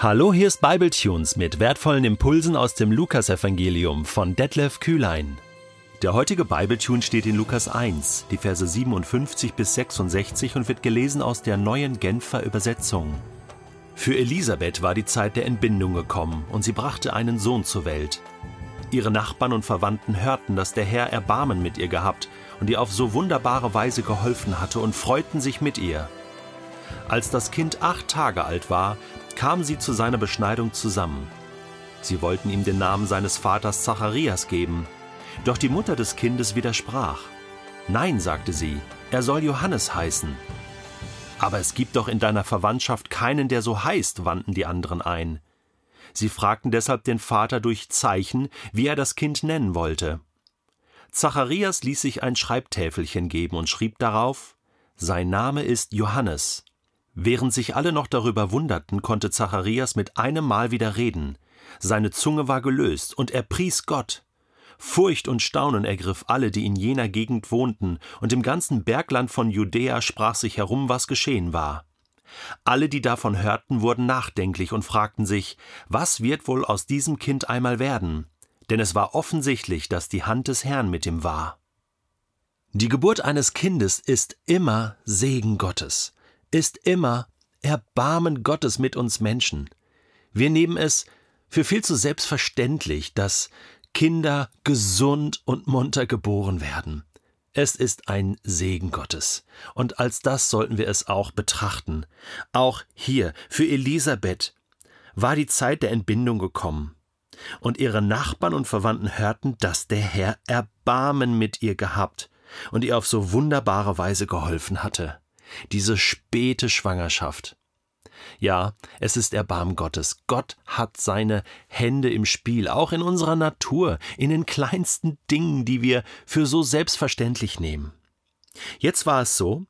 Hallo, hier ist Bibletunes mit wertvollen Impulsen aus dem Lukasevangelium von Detlef Kühlein. Der heutige Bibletune steht in Lukas 1, die Verse 57 bis 66 und wird gelesen aus der neuen Genfer Übersetzung. Für Elisabeth war die Zeit der Entbindung gekommen und sie brachte einen Sohn zur Welt. Ihre Nachbarn und Verwandten hörten, dass der Herr Erbarmen mit ihr gehabt und ihr auf so wunderbare Weise geholfen hatte und freuten sich mit ihr. Als das Kind acht Tage alt war, kamen sie zu seiner Beschneidung zusammen. Sie wollten ihm den Namen seines Vaters Zacharias geben, doch die Mutter des Kindes widersprach. Nein, sagte sie, er soll Johannes heißen. Aber es gibt doch in deiner Verwandtschaft keinen, der so heißt, wandten die anderen ein. Sie fragten deshalb den Vater durch Zeichen, wie er das Kind nennen wollte. Zacharias ließ sich ein Schreibtäfelchen geben und schrieb darauf Sein Name ist Johannes. Während sich alle noch darüber wunderten, konnte Zacharias mit einem Mal wieder reden. Seine Zunge war gelöst, und er pries Gott. Furcht und Staunen ergriff alle, die in jener Gegend wohnten, und im ganzen Bergland von Judäa sprach sich herum, was geschehen war. Alle, die davon hörten, wurden nachdenklich und fragten sich, was wird wohl aus diesem Kind einmal werden? Denn es war offensichtlich, dass die Hand des Herrn mit ihm war. Die Geburt eines Kindes ist immer Segen Gottes ist immer Erbarmen Gottes mit uns Menschen. Wir nehmen es für viel zu selbstverständlich, dass Kinder gesund und munter geboren werden. Es ist ein Segen Gottes. Und als das sollten wir es auch betrachten. Auch hier, für Elisabeth, war die Zeit der Entbindung gekommen. Und ihre Nachbarn und Verwandten hörten, dass der Herr Erbarmen mit ihr gehabt und ihr auf so wunderbare Weise geholfen hatte diese späte Schwangerschaft. Ja, es ist Erbarm Gottes. Gott hat seine Hände im Spiel, auch in unserer Natur, in den kleinsten Dingen, die wir für so selbstverständlich nehmen. Jetzt war es so,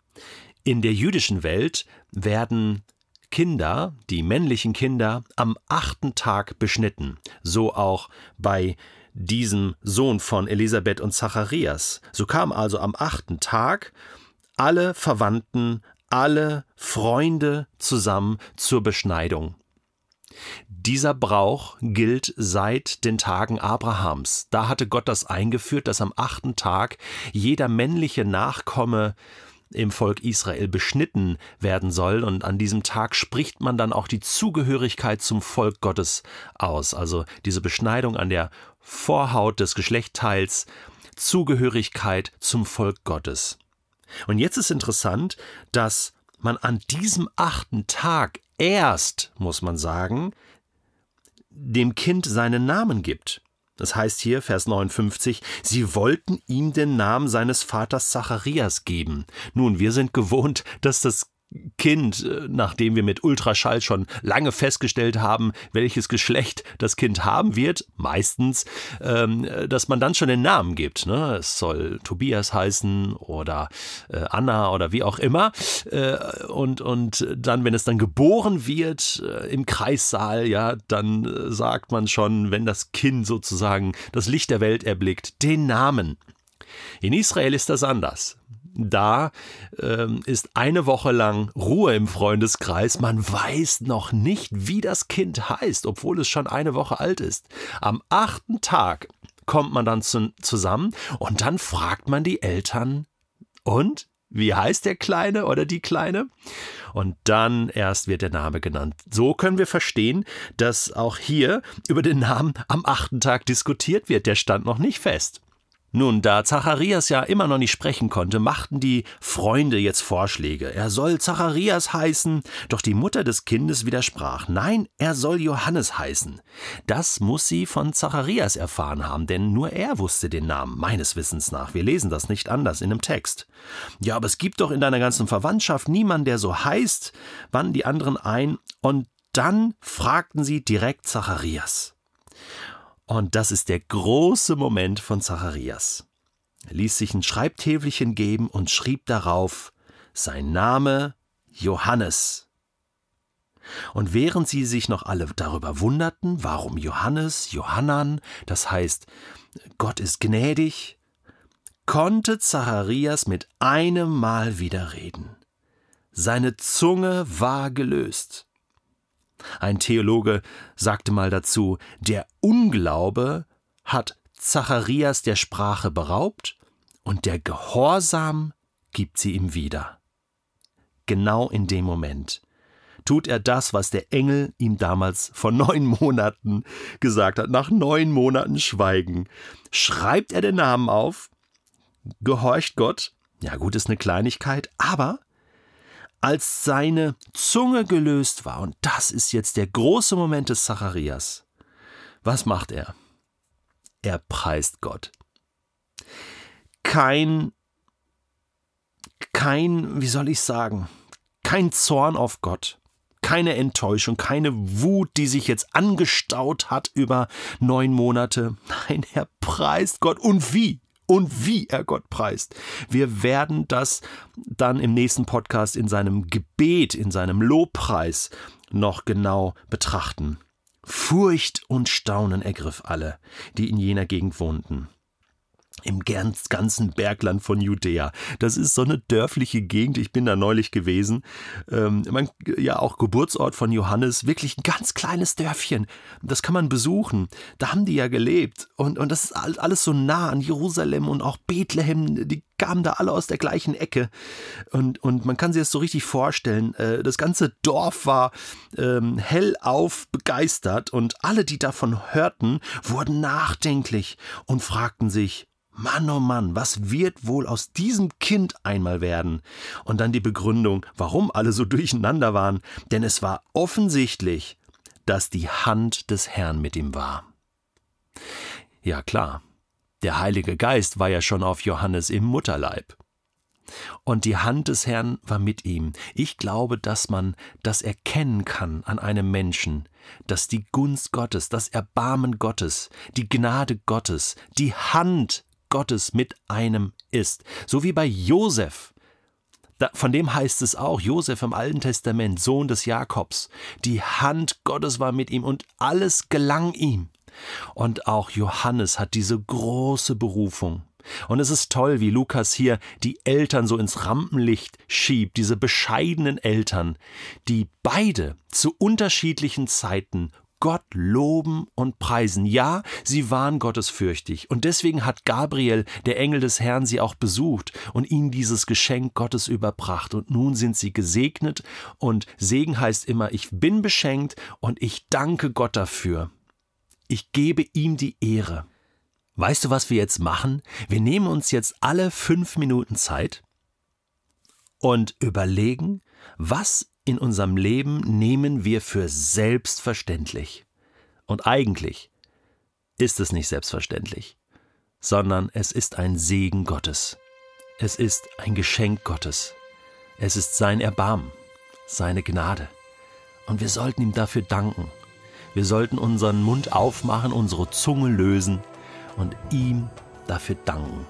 in der jüdischen Welt werden Kinder, die männlichen Kinder, am achten Tag beschnitten. So auch bei diesem Sohn von Elisabeth und Zacharias. So kam also am achten Tag alle Verwandten, alle Freunde zusammen zur Beschneidung. Dieser Brauch gilt seit den Tagen Abrahams. Da hatte Gott das eingeführt, dass am achten Tag jeder männliche Nachkomme im Volk Israel beschnitten werden soll. Und an diesem Tag spricht man dann auch die Zugehörigkeit zum Volk Gottes aus. Also diese Beschneidung an der Vorhaut des Geschlechtteils, Zugehörigkeit zum Volk Gottes. Und jetzt ist interessant, dass man an diesem achten Tag erst, muss man sagen, dem Kind seinen Namen gibt. Das heißt hier, Vers 59, sie wollten ihm den Namen seines Vaters Zacharias geben. Nun, wir sind gewohnt, dass das Kind, äh, nachdem wir mit Ultraschall schon lange festgestellt haben, welches Geschlecht das Kind haben wird, meistens, ähm, dass man dann schon den Namen gibt. Ne? Es soll Tobias heißen oder äh, Anna oder wie auch immer. Äh, und, und dann, wenn es dann geboren wird äh, im Kreissaal, ja, dann äh, sagt man schon, wenn das Kind sozusagen das Licht der Welt erblickt, den Namen. In Israel ist das anders da ähm, ist eine Woche lang Ruhe im Freundeskreis. Man weiß noch nicht, wie das Kind heißt, obwohl es schon eine Woche alt ist. Am achten Tag kommt man dann zu, zusammen und dann fragt man die Eltern, und? Wie heißt der Kleine oder die Kleine? Und dann erst wird der Name genannt. So können wir verstehen, dass auch hier über den Namen am achten Tag diskutiert wird. Der stand noch nicht fest. Nun, da Zacharias ja immer noch nicht sprechen konnte, machten die Freunde jetzt Vorschläge. Er soll Zacharias heißen, doch die Mutter des Kindes widersprach. Nein, er soll Johannes heißen. Das muss sie von Zacharias erfahren haben, denn nur er wusste den Namen, meines Wissens nach. Wir lesen das nicht anders in dem Text. Ja, aber es gibt doch in deiner ganzen Verwandtschaft niemanden, der so heißt, wandten die anderen ein, und dann fragten sie direkt Zacharias. Und das ist der große Moment von Zacharias. Er ließ sich ein Schreibtäfelchen geben und schrieb darauf sein Name Johannes. Und während sie sich noch alle darüber wunderten, warum Johannes, Johannan, das heißt, Gott ist gnädig, konnte Zacharias mit einem Mal wieder reden. Seine Zunge war gelöst. Ein Theologe sagte mal dazu, der Unglaube hat Zacharias der Sprache beraubt und der Gehorsam gibt sie ihm wieder. Genau in dem Moment tut er das, was der Engel ihm damals vor neun Monaten gesagt hat, nach neun Monaten Schweigen. Schreibt er den Namen auf, gehorcht Gott, ja gut, ist eine Kleinigkeit, aber als seine Zunge gelöst war, und das ist jetzt der große Moment des Zacharias, was macht er? Er preist Gott. Kein, kein, wie soll ich sagen, kein Zorn auf Gott, keine Enttäuschung, keine Wut, die sich jetzt angestaut hat über neun Monate. Nein, er preist Gott. Und wie? Und wie er Gott preist. Wir werden das dann im nächsten Podcast in seinem Gebet, in seinem Lobpreis noch genau betrachten. Furcht und Staunen ergriff alle, die in jener Gegend wohnten im ganzen Bergland von Judäa. Das ist so eine dörfliche Gegend. Ich bin da neulich gewesen. Ähm, man, ja, auch Geburtsort von Johannes. Wirklich ein ganz kleines Dörfchen. Das kann man besuchen. Da haben die ja gelebt. Und, und das ist alles so nah an Jerusalem und auch Bethlehem. Die kamen da alle aus der gleichen Ecke. Und, und man kann sich das so richtig vorstellen. Äh, das ganze Dorf war ähm, hellauf begeistert und alle, die davon hörten, wurden nachdenklich und fragten sich, Mann, oh Mann, was wird wohl aus diesem Kind einmal werden? Und dann die Begründung, warum alle so durcheinander waren, denn es war offensichtlich, dass die Hand des Herrn mit ihm war. Ja klar, der Heilige Geist war ja schon auf Johannes im Mutterleib. Und die Hand des Herrn war mit ihm. Ich glaube, dass man das erkennen kann an einem Menschen, dass die Gunst Gottes, das Erbarmen Gottes, die Gnade Gottes, die Hand Gottes mit einem ist. So wie bei Josef. Da, von dem heißt es auch, Josef im Alten Testament, Sohn des Jakobs. Die Hand Gottes war mit ihm und alles gelang ihm. Und auch Johannes hat diese große Berufung. Und es ist toll, wie Lukas hier die Eltern so ins Rampenlicht schiebt, diese bescheidenen Eltern, die beide zu unterschiedlichen Zeiten Gott loben und preisen. Ja, sie waren gottesfürchtig. Und deswegen hat Gabriel, der Engel des Herrn, sie auch besucht und ihnen dieses Geschenk Gottes überbracht. Und nun sind sie gesegnet. Und Segen heißt immer, ich bin beschenkt und ich danke Gott dafür. Ich gebe ihm die Ehre. Weißt du, was wir jetzt machen? Wir nehmen uns jetzt alle fünf Minuten Zeit und überlegen, was in unserem Leben nehmen wir für selbstverständlich. Und eigentlich ist es nicht selbstverständlich, sondern es ist ein Segen Gottes. Es ist ein Geschenk Gottes. Es ist sein Erbarmen, seine Gnade. Und wir sollten ihm dafür danken. Wir sollten unseren Mund aufmachen, unsere Zunge lösen und ihm dafür danken.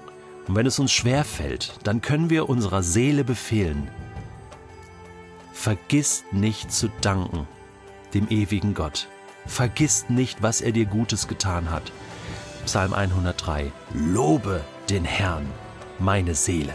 Und wenn es uns schwer fällt, dann können wir unserer Seele befehlen, Vergiss nicht zu danken dem ewigen Gott. Vergiss nicht, was er dir Gutes getan hat. Psalm 103. Lobe den Herrn, meine Seele.